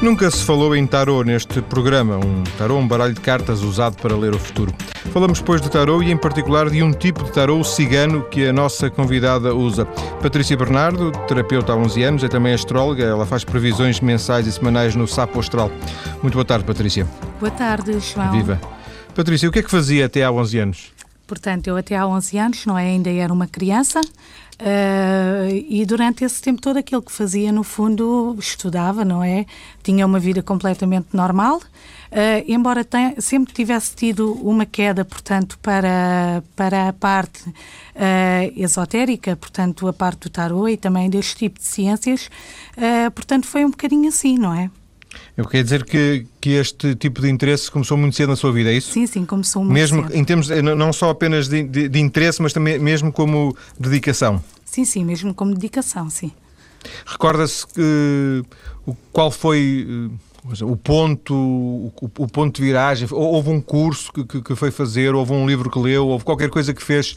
Nunca se falou em tarô neste programa, um tarô, um baralho de cartas usado para ler o futuro. Falamos, depois de tarô e, em particular, de um tipo de tarô cigano que a nossa convidada usa. Patrícia Bernardo, terapeuta há 11 anos, é também astróloga, ela faz previsões mensais e semanais no Sapo Astral. Muito boa tarde, Patrícia. Boa tarde, João. Viva. Patrícia, o que é que fazia até há 11 anos? Portanto, eu até há 11 anos, não é? Ainda era uma criança. Uh, e durante esse tempo todo aquilo que fazia no fundo estudava, não é? Tinha uma vida completamente normal, uh, embora tenha, sempre tivesse tido uma queda, portanto, para, para a parte uh, esotérica, portanto, a parte do tarô e também deste tipo de ciências, portanto, foi um bocadinho assim, não é? Eu quero dizer que, que este tipo de interesse começou muito cedo na sua vida, é isso? Sim, sim, começou muito mesmo cedo. em termos eh, não só apenas de, de, de, interesse, mas também mesmo como dedicação. Sim, sim, mesmo como dedicação, sim. Recorda-se uh, qual foi uh, o ponto, o, ponto de viragem? Houve um curso que, que, que foi fazer, houve um livro que leu, houve qualquer coisa que fez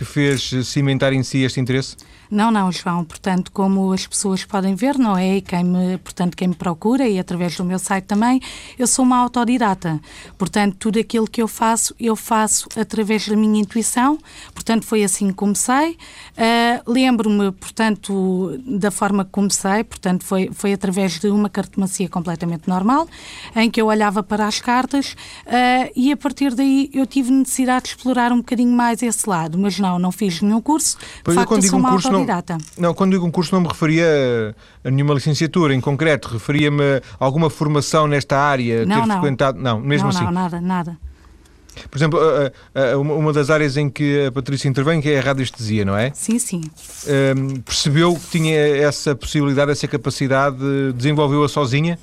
que fez cimentar em si este interesse? Não, não, João. Portanto, como as pessoas podem ver, não é? E quem me, portanto, quem me procura e através do meu site também, eu sou uma autodidata. Portanto, tudo aquilo que eu faço, eu faço através da minha intuição. Portanto, foi assim que comecei. Uh, Lembro-me, portanto, da forma que comecei. Portanto, foi, foi através de uma cartomancia completamente normal, em que eu olhava para as cartas uh, e a partir daí eu tive necessidade de explorar um bocadinho mais esse lado. Mas não, não fiz nenhum curso. Pois de facto, eu, sou uma curso, autodidata. Não, não, quando digo um curso não me referia a nenhuma licenciatura em concreto, referia-me a alguma formação nesta área, não, ter não. frequentado... Não, mesmo não, assim? Não, nada, nada. Por exemplo, uma das áreas em que a Patrícia intervém, que é a radiestesia, não é? Sim, sim. percebeu que tinha essa possibilidade, essa capacidade, desenvolveu-a sozinha?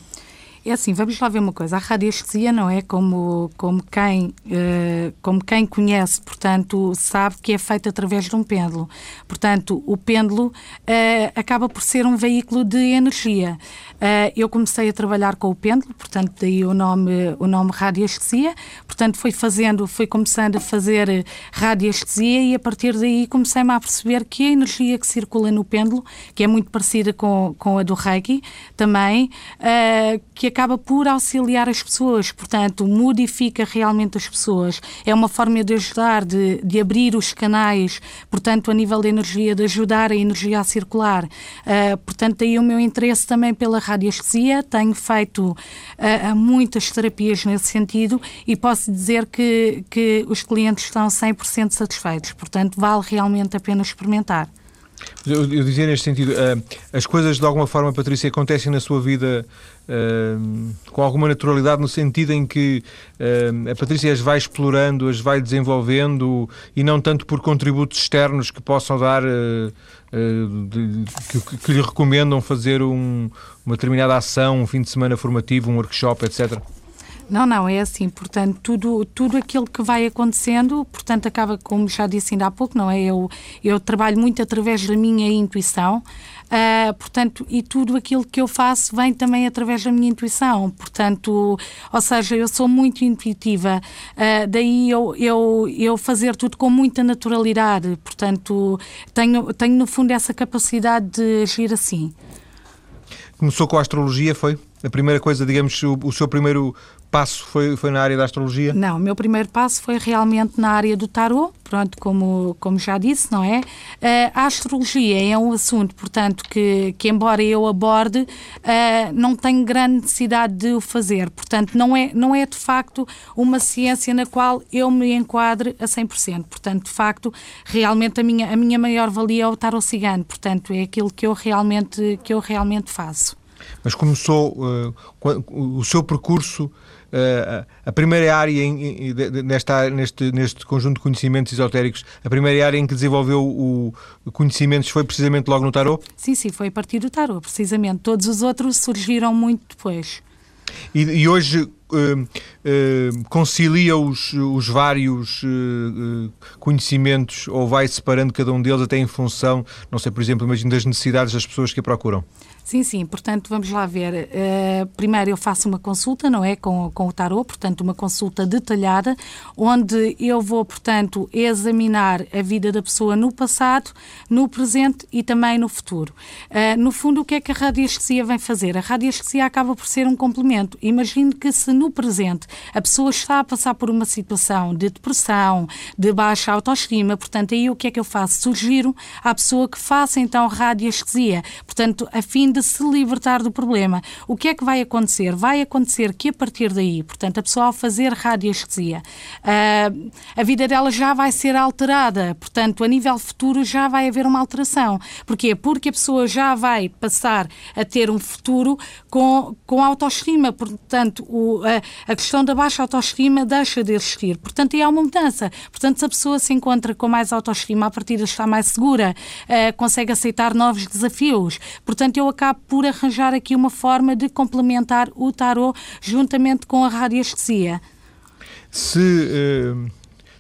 É assim, vamos lá ver uma coisa. A radiestesia não é como, como, quem, uh, como quem conhece, portanto, sabe que é feita através de um pêndulo. Portanto, o pêndulo uh, acaba por ser um veículo de energia. Uh, eu comecei a trabalhar com o pêndulo, portanto, daí o nome, o nome radiestesia. Portanto, fui fazendo, fui começando a fazer radiestesia e a partir daí comecei-me a perceber que a energia que circula no pêndulo, que é muito parecida com, com a do Reiki, também, que acaba por auxiliar as pessoas, portanto, modifica realmente as pessoas. É uma forma de ajudar, de, de abrir os canais, portanto, a nível de energia, de ajudar a energia a circular. Uh, portanto, aí o meu interesse também pela radiestesia. Tenho feito uh, muitas terapias nesse sentido e posso dizer que, que os clientes estão 100% satisfeitos. Portanto, vale realmente a pena experimentar. Eu, eu dizia neste sentido, uh, as coisas de alguma forma, Patrícia, acontecem na sua vida uh, com alguma naturalidade, no sentido em que uh, a Patrícia as vai explorando, as vai desenvolvendo e não tanto por contributos externos que possam dar, de, que, que, lhe recomendam fazer um, uma determinada ação, um fim de semana formativo, um workshop, etc. Não, não, é assim, portanto, tudo, tudo aquilo que vai acontecendo, portanto, acaba, como já disse ainda há pouco, não é? Eu, eu trabalho muito através da minha intuição, uh, portanto, e tudo aquilo que eu faço vem também através da minha intuição, portanto, ou seja, eu sou muito intuitiva, uh, daí eu, eu, eu fazer tudo com muita naturalidade, portanto, tenho, tenho no fundo essa capacidade de agir assim. Começou com a astrologia, foi? A primeira coisa, digamos, o, o seu primeiro passo foi, foi na área da astrologia? Não, o meu primeiro passo foi realmente na área do tarot, pronto, como, como já disse, não é? Uh, a astrologia é um assunto, portanto, que, que embora eu aborde, uh, não tenho grande necessidade de o fazer. Portanto, não é, não é de facto uma ciência na qual eu me enquadre a 100%. Portanto, de facto, realmente a minha, a minha maior valia é o tarot cigano. Portanto, é aquilo que eu realmente, que eu realmente faço. Mas começou uh, o seu percurso a primeira área em, nesta, neste, neste conjunto de conhecimentos esotéricos, a primeira área em que desenvolveu o conhecimentos foi precisamente logo no tarot? Sim, sim, foi a partir do tarot, precisamente. Todos os outros surgiram muito depois. E, e hoje concilia os, os vários conhecimentos ou vai separando cada um deles até em função, não sei, por exemplo, imagino das necessidades das pessoas que a procuram? Sim, sim, portanto, vamos lá ver. Uh, primeiro eu faço uma consulta, não é? Com, com o tarot, portanto, uma consulta detalhada, onde eu vou, portanto, examinar a vida da pessoa no passado, no presente e também no futuro. Uh, no fundo, o que é que a radiestesia vem fazer? A radiestesia acaba por ser um complemento. Imagine que se no presente a pessoa está a passar por uma situação de depressão, de baixa autoestima, portanto, aí o que é que eu faço? Sugiro à pessoa que faça então radiestesia, portanto, a fim de se libertar do problema. O que é que vai acontecer? Vai acontecer que a partir daí, portanto, a pessoa ao fazer radiestesia, uh, a vida dela já vai ser alterada, portanto, a nível futuro já vai haver uma alteração. Porquê? Porque a pessoa já vai passar a ter um futuro com, com autoestima, portanto, o, a, a questão da baixa autoestima deixa de existir. Portanto, aí há uma mudança. Portanto, se a pessoa se encontra com mais autoestima, a partir está mais segura, uh, consegue aceitar novos desafios. Portanto, eu acabo por arranjar aqui uma forma de complementar o tarot juntamente com a radiestesia. Se, uh,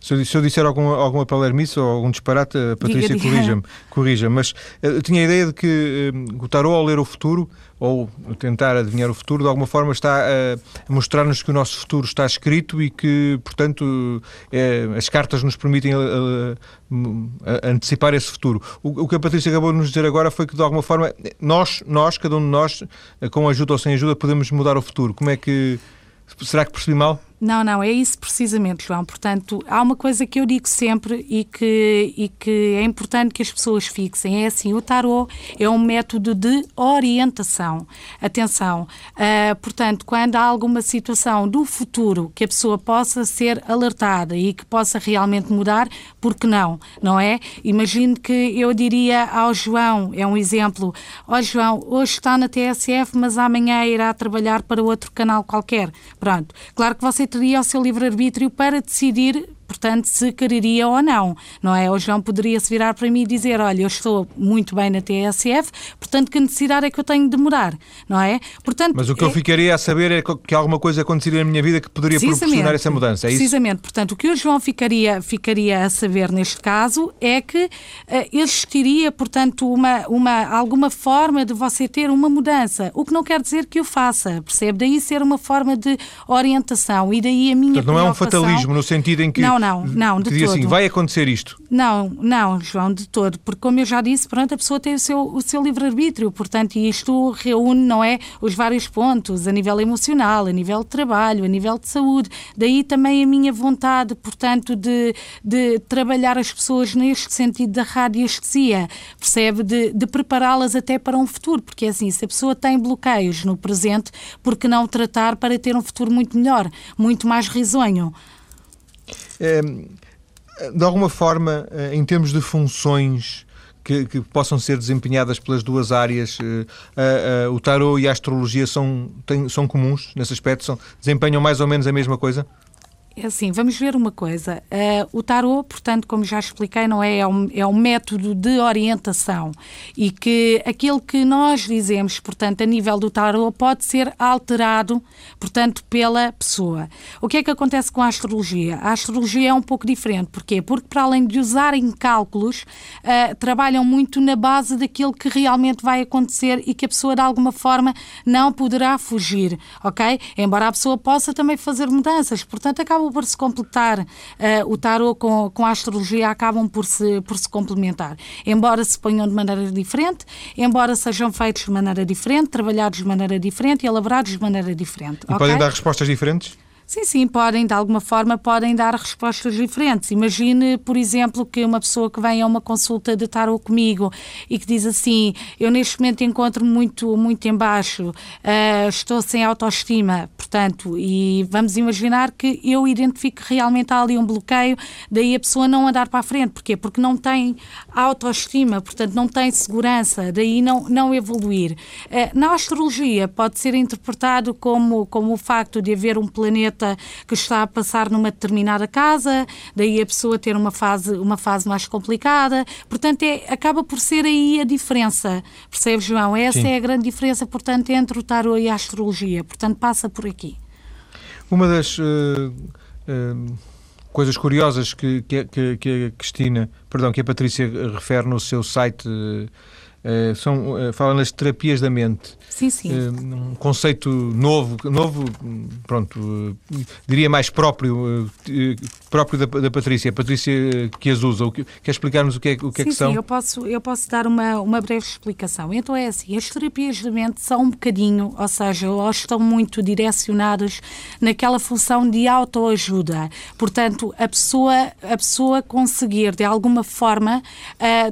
se, eu, se eu disser alguma, alguma palermice ou algum disparate, a Patrícia corrija-me, corrija mas uh, eu tinha a ideia de que uh, o tarot, ao ler o futuro, ou tentar adivinhar o futuro, de alguma forma está a mostrar-nos que o nosso futuro está escrito e que, portanto, é, as cartas nos permitem a, a, a antecipar esse futuro. O, o, que a Patrícia acabou de nos dizer agora foi que, de alguma forma, nós, nós, cada um de nós, com ajuda ou sem ajuda, podemos mudar o futuro. Como é que. Será que percebi mal? Não, não, é isso precisamente, João. Portanto, há uma coisa que eu digo sempre e que, e que é importante que as pessoas fixem: é assim, o tarot é um método de orientação. Atenção, uh, portanto, quando há alguma situação do futuro que a pessoa possa ser alertada e que possa realmente mudar, por que não? Não é? Imagine que eu diria ao João, é um exemplo: Ó oh, João, hoje está na TSF, mas amanhã irá trabalhar para outro canal qualquer. Pronto. Claro que você teria o seu livre-arbítrio para decidir portanto, se quereria ou não, não é? O João poderia se virar para mim e dizer, olha, eu estou muito bem na TSF, portanto, que necessidade é que eu tenho de mudar, não é? Portanto, Mas o que é... eu ficaria a saber é que alguma coisa aconteceria na minha vida que poderia proporcionar essa mudança, é isso? Precisamente, portanto, o que o João ficaria, ficaria a saber neste caso é que uh, existiria, portanto, uma, uma, alguma forma de você ter uma mudança, o que não quer dizer que o faça, percebe? Daí ser uma forma de orientação e daí a minha portanto, não é um fatalismo no sentido em que não, não, não, de que todo. assim, vai acontecer isto? Não, não, João, de todo, porque como eu já disse, pronto, a pessoa tem o seu, o seu livre-arbítrio, portanto, isto reúne, não é, os vários pontos, a nível emocional, a nível de trabalho, a nível de saúde, daí também a minha vontade, portanto, de, de trabalhar as pessoas neste sentido da radiestesia, percebe, de, de prepará-las até para um futuro, porque é assim, se a pessoa tem bloqueios no presente, por que não tratar para ter um futuro muito melhor, muito mais risonho? Ehm, de alguma forma, eh, em termos de funções que, que, possam ser desempenhadas pelas duas áreas, eh, o tarot e a astrologia são, têm, são comuns nesse aspecto? São, desempenham mais ou menos a mesma coisa? É assim, vamos ver uma coisa. Uh, o tarot, portanto, como já expliquei, não é, é um, é um método de orientação e que aquilo que nós dizemos, portanto, a nível do tarot, pode ser alterado, portanto, pela pessoa. O que é que acontece com a astrologia? A astrologia é um pouco diferente. Porquê? Porque, para além de usarem cálculos, uh, trabalham muito na base daquilo que realmente vai acontecer e que a pessoa, de alguma forma, não poderá fugir, ok? Embora a pessoa possa também fazer mudanças. Portanto, acaba acabam por se completar. Uh, o tarot com, com a astrologia acabam por se, por se complementar. Embora se ponham de maneira diferente, embora sejam feitos de maneira diferente, trabalhados de maneira diferente e elaborados de maneira diferente. E okay? podem dar respostas diferentes? Sim, sim, podem, de alguma forma, podem dar respostas diferentes. Imagine, por exemplo, que uma pessoa que vem a uma consulta de tarot comigo e que diz assim, eu neste momento encontro-me muito, muito em baixo, uh, estou sem autoestima, portanto, e vamos imaginar que eu identifico que realmente há ali um bloqueio, daí a pessoa não andar para a frente. Porquê? Porque não tem autoestima, portanto, não tem segurança, daí não, não evoluir. Uh, na astrologia pode ser interpretado como, como o facto de haver um planeta que está a passar numa determinada casa, daí a pessoa ter uma fase, uma fase mais complicada. Portanto, é, acaba por ser aí a diferença. Percebes, João? Essa Sim. é a grande diferença, portanto, entre o tarot e a astrologia. Portanto, passa por aqui. Uma das uh, uh, coisas curiosas que, que, que, a Cristina, perdão, que a Patrícia refere no seu site uh, são, uh, fala nas terapias da mente. Sim, sim. Uh, um conceito novo, novo, pronto, diria mais próprio, próprio da, da Patrícia, a Patrícia que as usa. Quer explicar-nos o que é, o que, sim, é que são? Sim, eu posso, eu posso dar uma, uma breve explicação. Então é assim, as terapias da mente são um bocadinho, ou seja, elas estão muito direcionadas naquela função de autoajuda. Portanto, a pessoa, a pessoa conseguir, de alguma forma,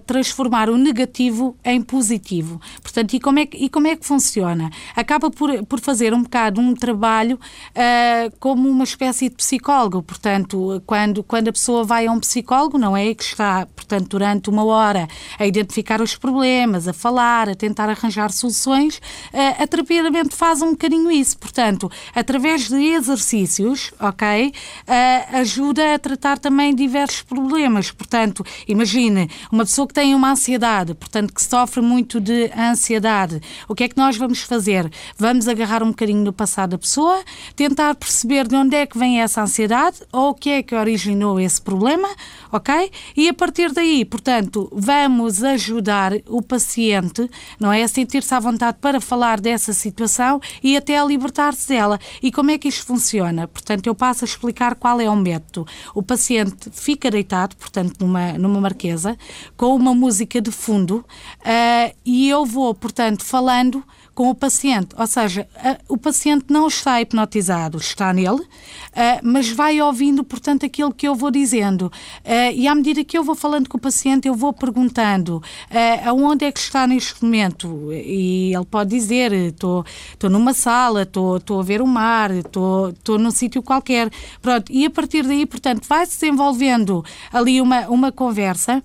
transformar o negativo em positivo. Portanto, e como é que, e como é que funciona? Acaba por, por fazer um bocado um trabalho uh, como uma espécie de psicólogo. Portanto, quando, quando a pessoa vai a um psicólogo, não é que está, portanto, durante uma hora a identificar os problemas, a falar, a tentar arranjar soluções, uh, a terapia faz um bocadinho isso. Portanto, através de exercícios, ok, uh, ajuda a tratar também diversos problemas. Portanto, imagine uma pessoa que tem uma ansiedade, portanto, que sofre sofre muito de ansiedade. O que é que nós vamos fazer? Vamos agarrar um bocadinho no passado da pessoa, tentar perceber de onde é que vem essa ansiedade ou o que é que originou esse problema, ok? E a partir daí, portanto, vamos ajudar o paciente, não é? A sentir-se à vontade para falar dessa situação e até a libertar-se dela. E como é que isto funciona? Portanto, eu passo a explicar qual é o método. O paciente fica deitado, portanto, numa, numa marquesa, com uma música de fundo, uh, e eu vou, portanto, falando com o paciente. Ou seja, uh, o paciente não está hipnotizado, está nele, uh, mas vai ouvindo, portanto, aquilo que eu vou dizendo. e à medida que eu vou falando com o paciente, eu vou perguntando aonde é que está neste momento. E ele pode dizer: estou numa sala, estou a ver o mar, estou num sítio qualquer. Pronto. E a partir daí, portanto, vai-se desenvolvendo ali uma, uma conversa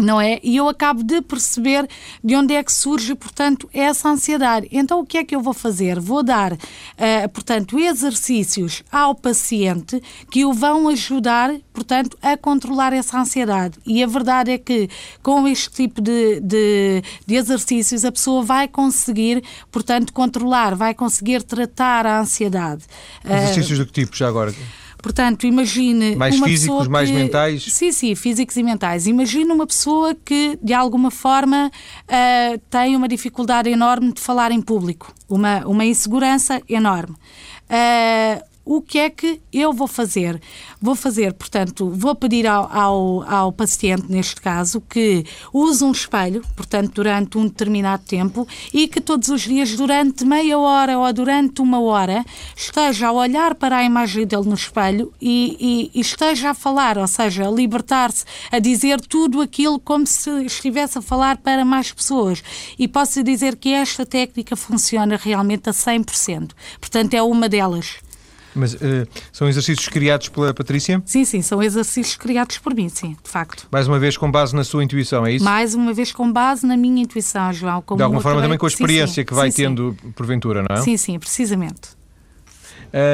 não é? E eu acabo de perceber de onde é que surge, portanto, essa ansiedade. Então, o que é que eu vou fazer? Vou dar, uh, portanto, exercícios ao paciente que o vão ajudar, portanto, a controlar essa ansiedade. E a verdade é que, com este tipo de, de, de exercícios, a pessoa vai conseguir, portanto, controlar, vai conseguir tratar a ansiedade. Exercícios uh, de que tipo, já agora? Portanto, imagine. Mais uma físicos, que, mais mentais? Sim, sim, físicos e mentais. Imagine uma pessoa que, de alguma forma, uh, tem uma dificuldade enorme de falar em público, uma, uma insegurança enorme. Uh, o que é que eu vou fazer? Vou fazer, portanto, vou pedir ao, ao, ao, paciente, neste caso, que use um espelho, portanto, durante um determinado tempo e que todos os dias, durante meia hora ou durante uma hora, esteja a olhar para a imagem dele no espelho e, e, e esteja a falar, ou seja, a libertar-se, a dizer tudo aquilo como se estivesse a falar para mais pessoas. E posso dizer que esta técnica funciona realmente a 100%. Portanto, é uma delas. Mas uh, são exercícios criados pela Patrícia? Sim, sim, são exercícios criados por mim, sim, de facto. Mais uma vez com base na sua intuição, é isso? Mais uma vez com base na minha intuição, João. de alguma forma também com a experiência sim, sim. que vai sim, tendo, porventura, não é? Sim, sim, precisamente.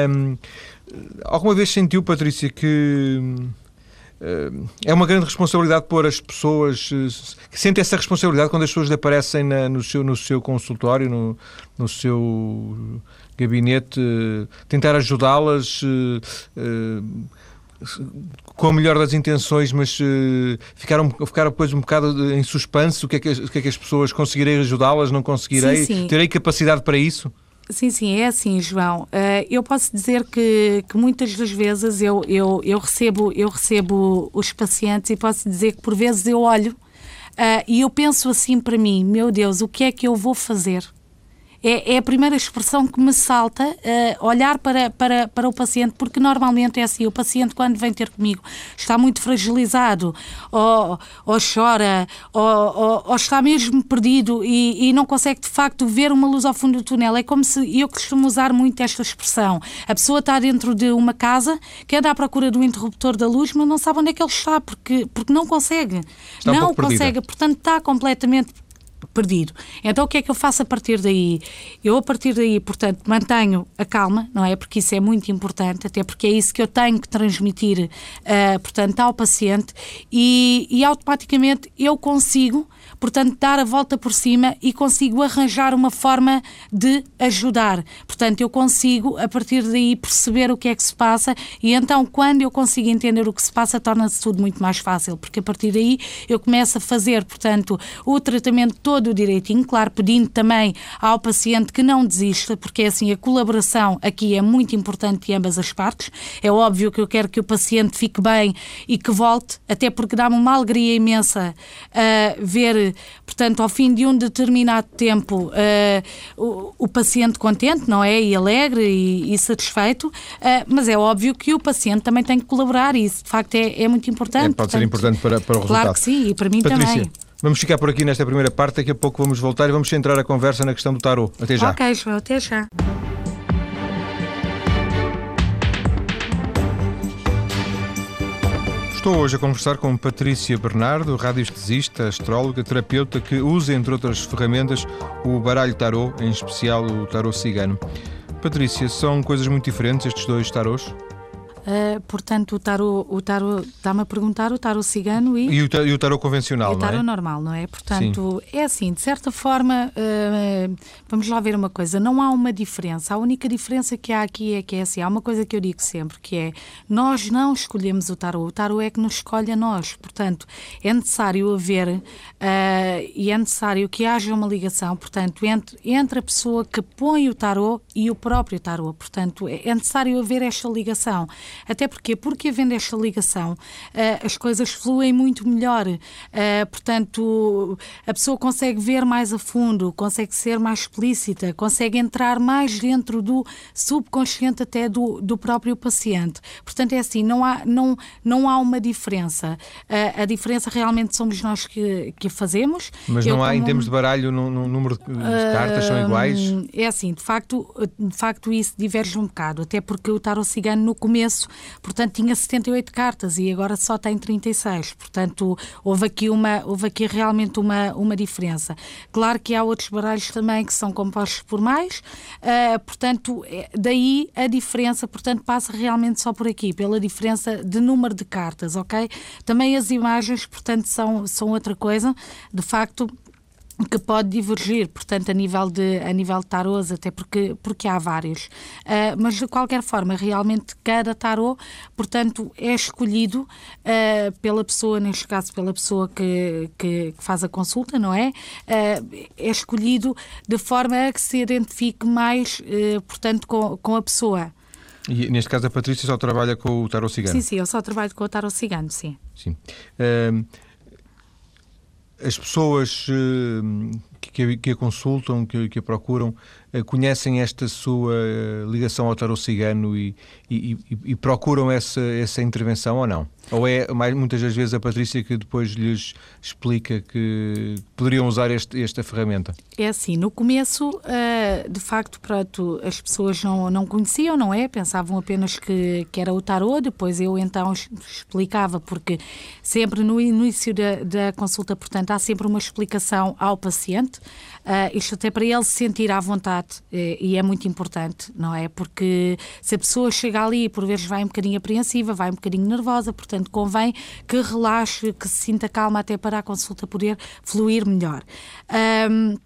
Um, alguma vez sentiu, Patrícia, que é uma grande responsabilidade pôr as pessoas. Sente essa responsabilidade quando as pessoas lhe aparecem na, no, seu, no seu consultório, no, no seu gabinete, tentar ajudá-las eh, eh, com a melhor das intenções, mas uh, ficaram, ficaram depois um bocado em suspense. O que é que, o que, é que as pessoas conseguirei ajudá-las? Não conseguirei? Sim, sim. Terei capacidade para isso? Sim, sim, é assim, João. Uh, eu posso dizer que, que muitas das vezes eu, eu, eu, recebo, eu recebo os pacientes e posso dizer que por vezes eu olho uh, e eu penso assim para mim: meu Deus, o que é que eu vou fazer? É, é, a primeira expressão que me salta uh, olhar para, para, para o paciente, porque normalmente é assim: o paciente, quando vem ter comigo, está muito fragilizado, ou, ou chora, ou, ou, ou, está mesmo perdido e, e, não consegue de facto ver uma luz ao fundo do túnel. É como se eu costumo usar muito esta expressão: a pessoa está dentro de uma casa, quer dar à procura do interruptor da luz, mas não sabe onde é que ele está, porque, porque não consegue. Está não um consegue, portanto, está completamente perdido. Então o que é que eu faço a partir daí? Eu a partir daí, portanto, mantenho a calma, não é? Porque isso é muito importante, até porque é isso que eu tenho que transmitir, uh, portanto, ao paciente e, e automaticamente eu consigo portanto, dar a volta por cima e consigo arranjar uma forma de ajudar. Portanto, eu consigo, a partir daí, perceber o que é que se passa e então, quando eu consigo entender o que se passa, torna-se tudo muito mais fácil, porque a partir daí eu começo a fazer, portanto, o tratamento todo direitinho, claro, pedindo também ao paciente que não desista, porque é assim, a colaboração aqui é muito importante de ambas as partes. É óbvio que eu quero que o paciente fique bem e que volte, até porque dá-me uma alegria imensa uh, ver portanto, ao fim de um determinado tempo, uh, o, o, paciente contente, não é? E alegre e, e satisfeito, uh, mas é óbvio que o paciente também tem que colaborar e isso, de facto, é, é muito importante. É, pode portanto, ser importante para, para o resultado. Claro que sim, e para mim Patrícia. também. Vamos ficar por aqui nesta primeira parte, daqui a pouco vamos voltar e vamos centrar a conversa na questão do tarot. Até já. Ok, João, até já. Estou hoje a conversar com Patrícia Bernardo, radiestesista, astróloga, terapeuta, que usa, entre outras ferramentas, o baralho tarot, em especial o tarot cigano. Patrícia, são coisas muito diferentes estes dois tarôs? Uh, portanto, o tarot, o tarot está-me a perguntar o tarot cigano e. E o, e o tarot convencional, e o tarot não é? normal, não é? Portanto, Sim. é assim, de certa forma, uh, vamos lá ver uma coisa: não há uma diferença. A única diferença que há aqui é que é assim: há uma coisa que eu digo sempre, que é nós não escolhemos o tarot, o tarot é que nos escolhe a nós. Portanto, é necessário haver uh, e é necessário que haja uma ligação, portanto, entre, entre a pessoa que põe o tarot e o próprio tarot. Portanto, é, é necessário haver esta ligação. Até porque, porque havendo esta ligação, uh, as coisas fluem muito melhor. Uh, portanto, a pessoa consegue ver mais a fundo, consegue ser mais explícita, consegue entrar mais dentro do subconsciente até do, do próprio paciente. Portanto, é assim, não há, não, não há uma diferença. Uh, a diferença realmente somos nós que, que fazemos. Mas Eu, não há, como... em termos de baralho, no, no número de cartas são iguais? É assim, de facto, de facto isso diverge um bocado, até porque o tarot cigano no começo portanto tinha 78 cartas e agora só tem 36. Portanto, houve aqui, uma, houve aqui realmente uma, uma diferença. Claro que há outros baralhos também que são compostos por mais, uh, portanto, é, daí a diferença, portanto, passa realmente só por aqui, pela diferença de número de cartas, ok? Também as imagens, portanto, são, são outra coisa. De facto, que pode divergir, portanto, a nível de, a nível de tarôs, até porque, porque há vários. Uh, mas, de qualquer forma, realmente cada tarô, portanto, é escolhido uh, pela pessoa, neste caso, pela pessoa que, que, que faz a consulta, não é? Uh, é escolhido de forma a que se identifique mais, portanto, com, com a pessoa. E neste caso a Patrícia só trabalha com o tarot cigano? Sim, sim, eu só trabalho com o tarot cigano, sim. Sim. Uh, as pessoas uh, que, a consultam, que, que a procuram, conhecem esta sua eh, ligação ao tarot cigano e, e, e, procuram essa, essa intervenção ou não? Ou é mais, muitas das vezes a Patrícia que depois lhes explica que poderiam usar este, esta ferramenta? É assim, no começo, uh, de facto, pronto, as pessoas não, não conheciam, não é? Pensavam apenas que, que era o tarot, depois eu então explicava, porque sempre no início da, da consulta, portanto, há sempre uma explicação ao paciente, uh, isto até para ele se sentir à vontade, uh, e é muito importante, não é? Porque se a pessoa chega ali e por vezes vai um bocadinho apreensiva, vai um bocadinho nervosa, Portanto, convém que relaxe, que se sinta calma até para a consulta poder fluir melhor. Um,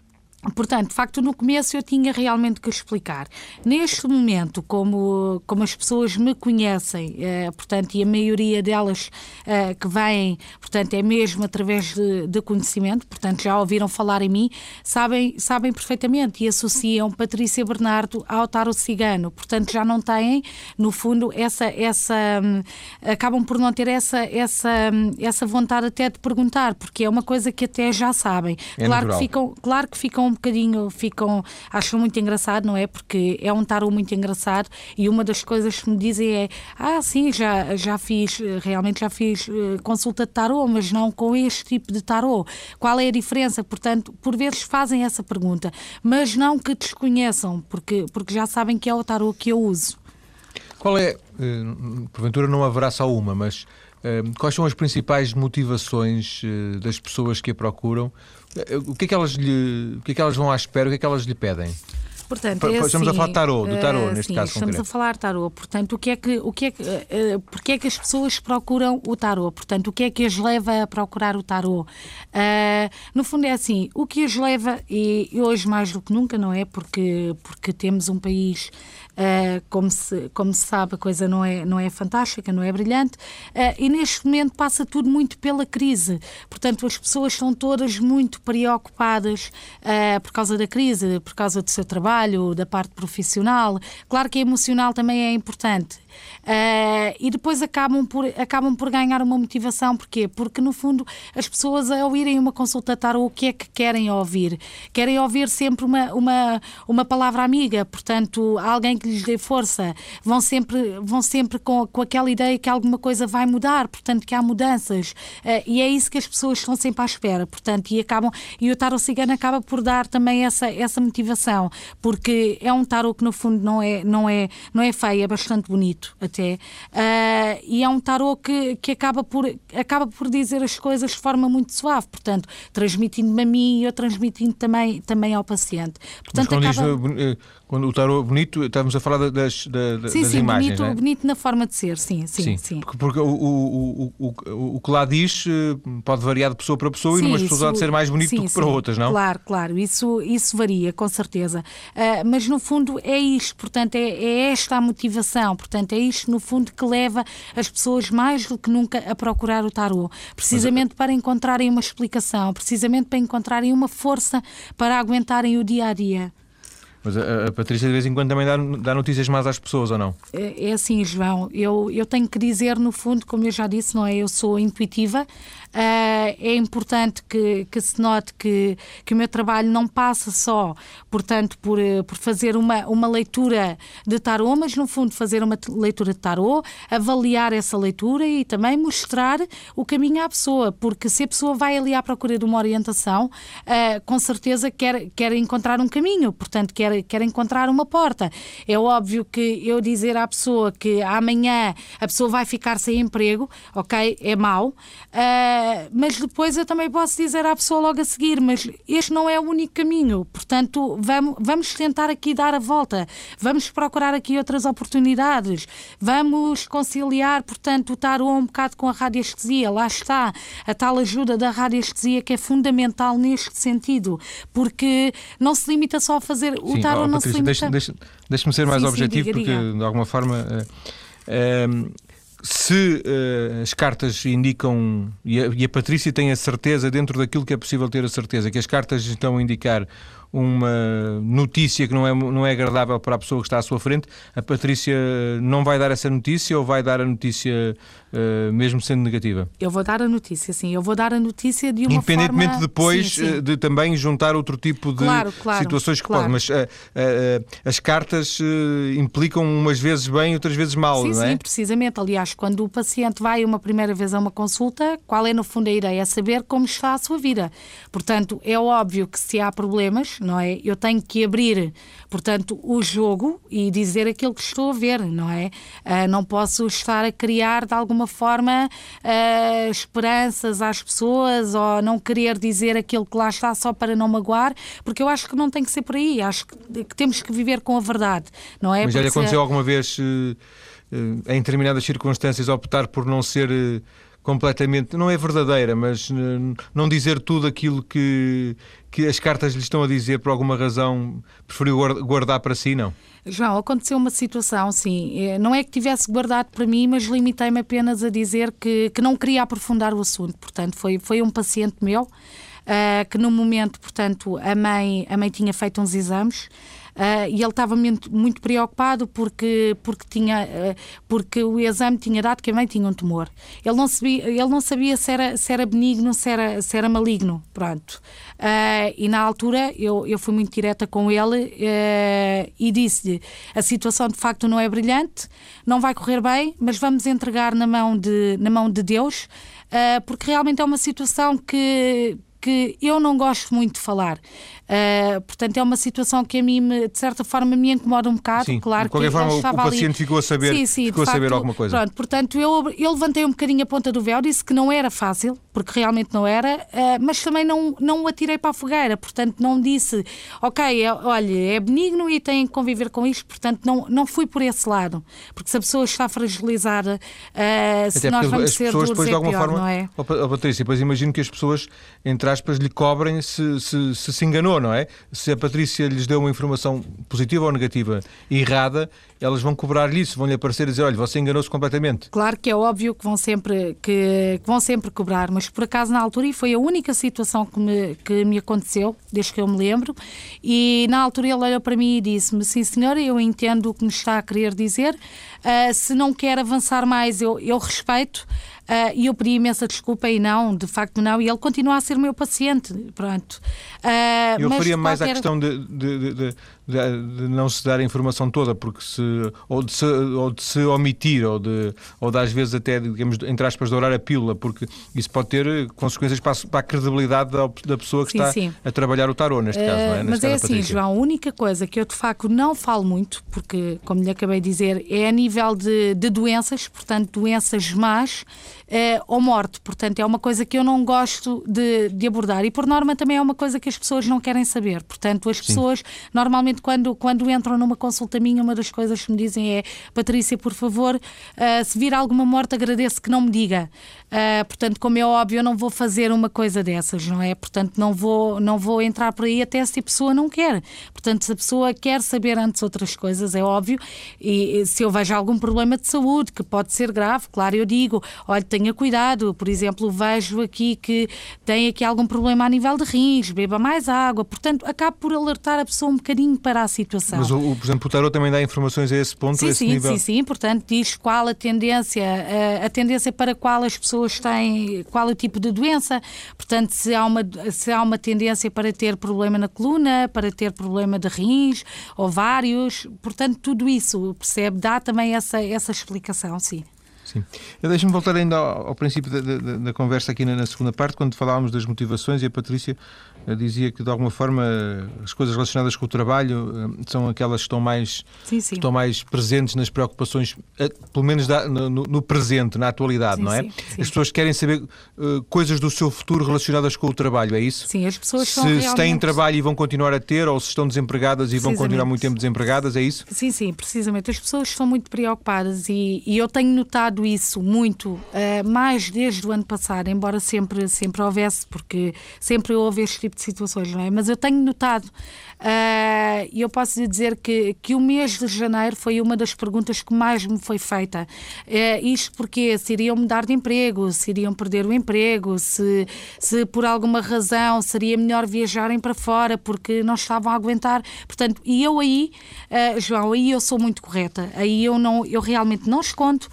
Portanto, de facto, no começo eu tinha realmente que explicar. Neste momento, como, como as pessoas me conhecem, eh, portanto, e a maioria delas eh, que vêm, portanto, é mesmo através de, de, conhecimento, portanto, já ouviram falar em mim, sabem, sabem perfeitamente e associam Patrícia Bernardo ao Taro Cigano. Portanto, já não têm, no fundo, essa, essa hum, acabam por não ter essa, essa, hum, essa vontade até de perguntar, porque é uma coisa que até já sabem. É claro, que ficam, claro que ficam um bocadinho, ficam, acham muito engraçado, não é? Porque é um tarot muito engraçado e uma das coisas que me dizem é: ah, sim, já, já fiz, realmente já fiz eh, consulta de tarot, mas não com este tipo de tarot. Qual é a diferença? Portanto, por vezes fazem essa pergunta, mas não que desconheçam, porque, porque já sabem que é o tarot que eu uso. Qual é, eh, porventura não haverá só uma, mas quais são as principais motivações das pessoas que a procuram? O que é que elas, lhe, o que é que elas vão à espera? O que é que elas lhe pedem? Portanto, é estamos assim, a falar de tarô, do tarô, uh, neste sim, caso estamos concreto. a falar de tarô. Portanto, o que é que, o que é que, uh, porque é que as pessoas procuram o tarô? Portanto, o que é que as leva a procurar o tarô? Uh, no fundo é assim, o que as leva, e hoje mais do que nunca, não é? Porque, porque temos um país Uh, como, se, como se sabe, a coisa não é, não é fantástica, não é brilhante, uh, e neste momento passa tudo muito pela crise. Portanto, as pessoas estão todas muito preocupadas uh, por causa da crise, por causa do seu trabalho, da parte profissional. Claro que a emocional também é importante. Uh, e depois acabam por, acabam por ganhar uma motivação. Porquê? Porque, no fundo, as pessoas, ao irem uma consulta tarot, o que é que querem ouvir? Querem ouvir sempre uma, uma, uma palavra amiga, portanto, alguém que lhes dê força. Vão sempre, vão sempre com, com aquela ideia que alguma coisa vai mudar, portanto, que há mudanças. Uh, e é isso que as pessoas estão sempre à espera, portanto, e acabam. E o tarot cigano acaba por dar também essa, essa motivação, porque é um tarot que, no fundo, não é, não é, não é feio, é bastante bonito até. Uh, e é um tarô que, que acaba, por, acaba por dizer as coisas de forma muito suave, portanto, transmitindo-me a mim e eu transmitindo também, também ao paciente. Portanto, Mas quando acaba... diz, quando o tarô bonito, estamos a falar das, das, sim, das sim, imagens, bonito, é? bonito na forma de ser, sim, sim, sim. sim. Porque, porque o, o, o, o, que lá diz eh, pode variar de pessoa para pessoa sim, e numas pessoas pode ser mais bonito sim, do que para outras, não? Claro, claro, isso, isso varia, com certeza. Uh, mas no fundo é isto, portanto, é, é esta a motivação, portanto, é isto no fundo que leva as pessoas mais do que nunca a procurar o tarô, precisamente mas... para encontrarem uma explicação, precisamente para encontrarem uma força para aguentarem o dia a dia. Mas a, a, Patrícia de vez em quando também dá, dá notícias más às pessoas, ou não? É, é assim, João. Eu, eu tenho que dizer, no fundo, como eu já disse, não é? Eu sou intuitiva. Uh, é importante que, que se note que, que o meu trabalho não passa só, portanto, por, eh, por fazer uma, uma leitura de tarô, mas no fundo fazer uma leitura de tarô, avaliar essa leitura e também mostrar o caminho à pessoa, porque se a pessoa vai ali à procura de uma orientação, uh, com certeza quer, quer encontrar um caminho, portanto, quer, quer encontrar uma porta. É óbvio que eu dizer à pessoa que amanhã a pessoa vai ficar sem emprego, ok, é mau. Uh, mas depois eu também posso dizer à pessoa logo a seguir, mas este não é o único caminho, portanto vamos, vamos tentar aqui dar a volta, vamos procurar aqui outras oportunidades, vamos conciliar, portanto, o tarô um bocado com a radiestesia, lá está, a tal ajuda da radiestesia que é fundamental neste sentido, porque não se limita só a fazer, o sim, tarô oh, não Patrícia. Deixa-me deixa, deixa ser mais sim, objetivo, sim, diga, porque diga. de alguma forma... Uh, uh, se uh, as cartas indicam, e a, e a, Patrícia tem a certeza, dentro daquilo que é possível ter a certeza, que as cartas estão a indicar uma notícia que não é, não é agradável para a pessoa que está à sua frente, a Patrícia não vai dar essa notícia ou vai dar a notícia uh, mesmo sendo negativa? Eu vou dar a notícia, sim. Eu vou dar a notícia de uma Independentemente forma... depois sim, sim. de também juntar outro tipo de claro, claro, situações que claro. podem, mas uh, uh, as cartas implicam umas vezes bem, outras vezes mal, sim, não é? Sim, precisamente. Aliás, quando o paciente vai uma primeira vez a uma consulta, qual é no fundo a ideia? É saber como está a sua vida. Portanto, é óbvio que se há problemas, não é? Eu tenho que abrir, portanto, o jogo e dizer aquilo que estou a ver, não é? Uh, não posso estar a criar de alguma forma uh, esperanças às pessoas ou não querer dizer aquilo que lá está só para não magoar, porque eu acho que não tem que ser por aí. Acho que, que temos que viver com a verdade, não é? Mas já lhe aconteceu se... alguma vez, uh, em determinadas circunstâncias, optar por não ser completamente, não é verdadeira, mas não dizer tudo aquilo que, que as cartas lhe estão a dizer por alguma razão, preferiu guardar para si, não? João, aconteceu uma situação, sim. Não é que tivesse guardado para mim, mas limitei-me apenas a dizer que, que não queria aprofundar o assunto. Portanto, foi, foi um paciente meu uh, que no momento, portanto, a mãe, a mãe tinha feito uns exames Uh, e ele estava muito, muito, preocupado porque, porque, tinha, uh, porque o exame tinha dado que a mãe tinha um tumor. Ele não sabia, ele não sabia se, era, se era benigno, se era, se era maligno. Pronto. Uh, e na altura eu, eu fui muito direta com ele e disse-lhe: a situação de facto não é brilhante, não vai correr bem, mas vamos entregar na mão de, na mão de Deus, porque realmente é uma situação que porque eu não gosto muito de falar. Uh, portanto, é uma situação que a mim, me, de certa forma, me incomoda um bocado. Sim, claro de qualquer que forma, o paciente ali... ficou a saber, sim, sim, ficou a saber alguma coisa. Pronto, portanto, eu, eu levantei um bocadinho a ponta do véu, disse que não era fácil, porque realmente não era, uh, mas também não, não o atirei para a fogueira. Portanto, não disse, ok, é, olha, é benigno e tem que conviver com isto. Portanto, não, não fui por esse lado. Porque se a pessoa está fragilizada, uh, se nós vamos as ser pessoas depois, é de alguma pior, forma, não é? Oh, Patrícia, depois imagino que as pessoas, entre aspas, lhe cobrem se se, se se enganou, não é? Se a Patrícia lhes deu uma informação positiva ou negativa errada, elas vão cobrar-lhe isso, vão-lhe aparecer e dizer, olha, você enganou-se completamente. Claro que é óbvio que vão sempre, que, que, vão sempre cobrar, mas por acaso na altura, e foi a única situação que me, que me aconteceu, desde que eu me lembro, e na altura ele olhou para mim e disse-me, sim senhora, eu entendo o que me está a querer dizer, uh, se não quer avançar mais, eu, eu respeito, Uh, e eu pedi imensa desculpa e não, de facto não, e ele continua a ser meu paciente, pronto. Uh, eu referia mais qualquer... à questão de, de, de, de, não se dar a informação toda, porque se ou de se, ou de se omitir, ou de, ou de às vezes até, digamos, entre aspas, dourar a pílula, porque isso pode ter consequências para a, para a credibilidade da, da, pessoa que sim, está sim. a trabalhar o tarô, neste caso, não é? Neste mas é assim, João, a única coisa que eu de facto não falo muito, porque, como lhe acabei de dizer, é a nível de, de doenças, portanto, doenças más uh, ou morte. Portanto, é uma coisa que eu não gosto de, de, abordar. E, por norma, também é uma coisa que as pessoas não querem saber. Portanto, as pessoas, Sim. Quando, quando entram numa consulta minha, uma das coisas que me dizem é: Patrícia, por favor, uh, se vir alguma morte, agradeço que não me diga. Uh, portanto, como é óbvio, eu não vou fazer uma coisa dessas, não é? Portanto, não vou, não vou entrar por aí até se a pessoa não quer. Portanto, se a pessoa quer saber antes outras coisas, é óbvio. E se eu vejo algum problema de saúde que pode ser grave, claro, eu digo: olha, tenha cuidado. Por exemplo, vejo aqui que tem aqui algum problema a nível de rins, beba mais água. Portanto, acabo por alertar a pessoa um bocadinho para a situação. Mas, o, por exemplo, o tarot também dá informações a esse ponto, sim, a esse sim, nível? Sim, sim, portanto, diz qual a tendência, a, a tendência para qual as pessoas têm, qual o tipo de doença. Portanto, se há uma, se há uma tendência para ter problema na coluna, para ter problema de rins, ovários, portanto, tudo isso, percebe? Dá também essa, essa explicação, sim. Sim. Deixa-me voltar ainda ao, ao princípio da, da, da, conversa aqui na, na, segunda parte, quando falávamos das motivações e a Patrícia eh, dizia que de alguma forma as coisas relacionadas com o trabalho eh, são aquelas que estão mais, sim, sim. Estão mais presentes nas preocupações, eh, pelo menos no, no, presente, na atualidade, sim, não é? As pessoas querem saber uh, coisas do seu futuro relacionadas com o trabalho, é isso? Sim, as pessoas se, realmente... se têm trabalho e vão continuar a ter, ou se estão desempregadas e vão continuar muito tempo desempregadas, é isso? Sim, sim, precisamente. As pessoas estão muito preocupadas e, e eu tenho notado isso muito, uh, mais desde o ano passado, embora sempre, sempre houvesse, porque sempre houve este tipo de situações, não é? Mas eu tenho notado, e eu posso lhe dizer que, que o mês de janeiro foi uma das perguntas que mais me foi feita. Uh, isto porque se iriam mudar de emprego, se iriam perder o emprego, se, se por alguma razão seria melhor viajarem para fora porque não estavam a aguentar. Portanto, e eu aí, uh, João, aí eu sou muito correta. Aí eu, não, eu realmente não escondo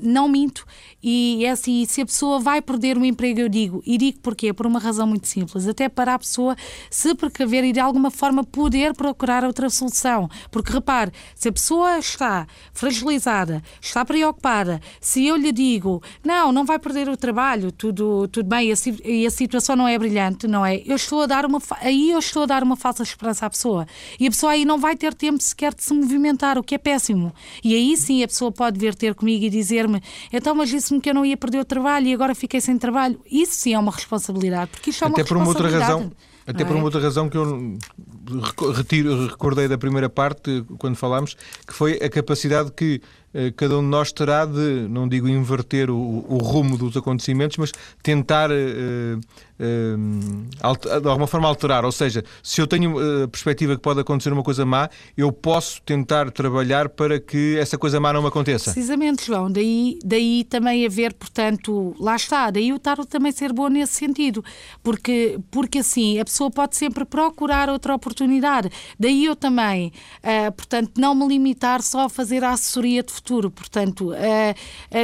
não minto. E é assim, se a pessoa vai perder o emprego, eu digo, e digo porquê? Por uma razão muito simples, até para a pessoa se precaver e de alguma forma poder procurar outra solução. Porque repare, se a pessoa está fragilizada, está preocupada, se eu lhe digo, não, não vai perder o trabalho, tudo, tudo bem, e a, situação não é brilhante, não é? Eu estou a dar uma, aí eu estou a dar uma falsa esperança à pessoa. E a pessoa aí não vai ter tempo sequer de se movimentar, o que é péssimo. E aí sim a pessoa pode vir ter comigo e dizer-me, então, mas disse-me que eu não ia perder o trabalho e agora fiquei sem trabalho. Isso sim é uma responsabilidade, porque isto é uma Até por uma outra razão. Até é? por uma outra razão que eu retiro, recordei da primeira parte, quando falámos, que foi a capacidade que cada um de nós terá de, não digo inverter o, o rumo dos acontecimentos, mas tentar uh, uh, de alguma forma alterar. Ou seja, se eu tenho a perspectiva que pode acontecer uma coisa má, eu posso tentar trabalhar para que essa coisa má não me aconteça. Precisamente, João. Daí, daí também haver, portanto, lá está, daí o tarot também ser bom nesse sentido. Porque, porque assim, a pessoa pode sempre procurar outra oportunidade. Daí eu também, uh, portanto, não me limitar só a fazer a assessoria de futuro, portanto,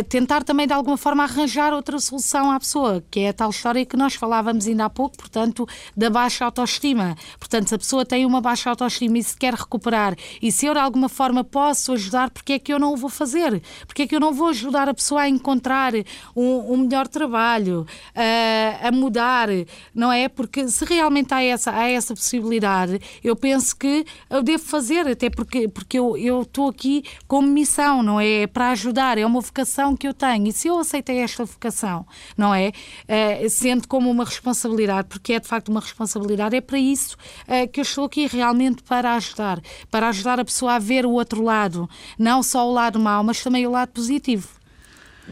tentar também de alguma forma arranjar outra solução à pessoa, que é a tal história que nós falávamos ainda há pouco, portanto, da baixa autoestima. Portanto, se a pessoa tem uma baixa autoestima e se quer recuperar e se eu de alguma forma posso ajudar, porque é que eu não o vou fazer? Porque é que eu não vou ajudar a pessoa a encontrar um, um melhor trabalho, uh, a mudar, não é? Porque se realmente há essa, há essa possibilidade, eu penso que eu devo fazer, até porque, porque eu estou aqui como missão, não é? Para ajudar, é uma vocação que eu tenho. E se eu aceitei esta vocação, não é? Uh, sendo como uma responsabilidade, porque é de facto uma responsabilidade, é para isso uh, que eu estou aqui realmente para ajudar, para ajudar a pessoa a ver o outro lado, não só o lado mau, mas também o lado positivo.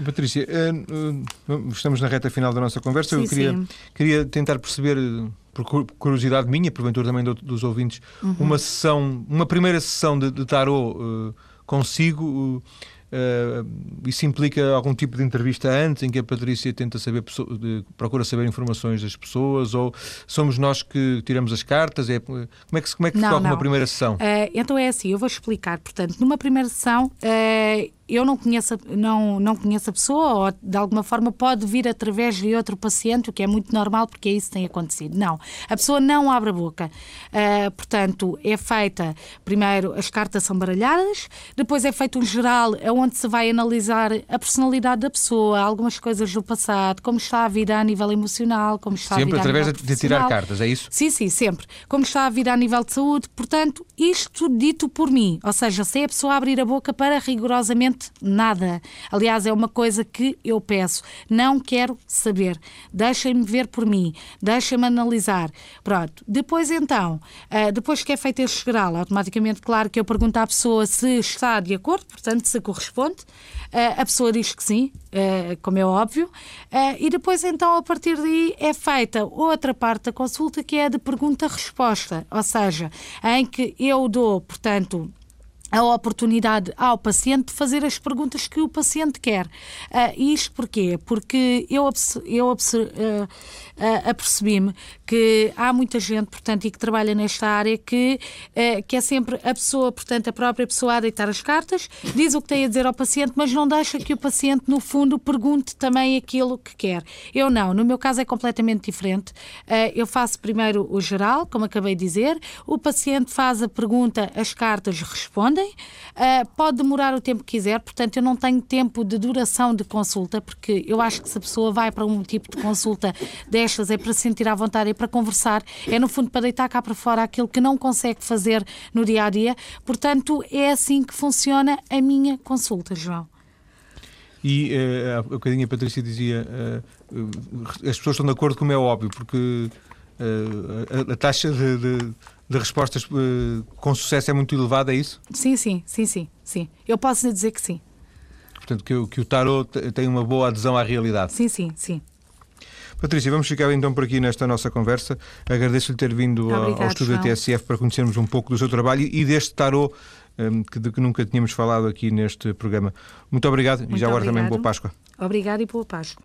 Patrícia, eh, estamos na reta final da nossa conversa. Sim, Eu queria, queria tentar perceber, por curiosidade minha, porventura também dos ouvintes, uhum. uma sessão, uma primeira sessão de, de tarot consigo. Uh, isso implica algum tipo de entrevista antes em que a Patrícia tenta saber procura saber informações das pessoas ou somos nós que tiramos as cartas? É como é que como é que não, uma primeira sessão? Uh, então é assim eu vou explicar. Portanto numa primeira sessão uh, eu não conheço, não, não conheço a pessoa ou de alguma forma pode vir através de outro paciente, o que é muito normal porque é isso que tem acontecido. Não, a pessoa não abre a boca. Uh, portanto, é feita, primeiro as cartas são baralhadas, depois é feito um geral onde se vai analisar a personalidade da pessoa, algumas coisas do passado, como está a vida a nível emocional, como está sempre a vida através de tirar cartas, é isso? Sim, sim, sempre. Como está a vida a nível de saúde, portanto, isto dito por mim, ou seja, se é a pessoa abrir a boca para rigorosamente absolutamente nada. Aliás, é uma coisa que eu peço. Não quero saber. Deixem-me ver por mim. Deixem-me analisar. Pronto. Depois, então, eh, depois que é feito este geral, automaticamente, claro que eu pergunto à pessoa se está de acordo, portanto, se corresponde. Eh, a pessoa diz que sim, eh, como é óbvio. E depois, então, a partir daí, é feita outra parte da consulta que é de pergunta-resposta. Ou seja, em que eu dou, portanto, a oportunidade ao paciente de fazer as perguntas que o paciente quer. Uh, isto porquê? Porque eu, eu uh, uh, apercebi-me que há muita gente, portanto, e que trabalha nesta área que, uh, que é sempre a pessoa, portanto, a própria pessoa a deitar as cartas, diz o que tem a dizer ao paciente, mas não deixa que o paciente, no fundo, pergunte também aquilo que quer. Eu não. No meu caso é completamente diferente. eu faço primeiro o geral, como acabei de dizer, o paciente faz a pergunta, as cartas respondem respondem. Uh, pode demorar o tempo que quiser, portanto, eu não tenho tempo de duração de consulta, porque eu acho que se a pessoa vai para um tipo de consulta destas é para se sentir à vontade, é para conversar, é no fundo para deitar cá para fora aquilo que não consegue fazer no dia a dia. Portanto, é assim que funciona a minha consulta, João. E uh, há bocadinho a Patrícia dizia uh, as pessoas estão de acordo, como é óbvio, porque uh, a, a, taxa de, de de respostas uh, com sucesso é muito elevada, é isso? Sim, sim, sim, sim, sim. Eu posso dizer que sim. Portanto, que, que o tarot tem uma boa adesão à realidade. Sim, sim, sim. Patrícia, vamos ficar então por aqui nesta nossa conversa. Agradeço-lhe ter vindo Obrigado, ao estúdio da TSF para conhecermos um pouco do seu trabalho e deste tarot um, que, de que nunca tínhamos falado aqui neste programa. Muito obrigado Muito e já agora também boa Páscoa. Obrigado e boa Páscoa.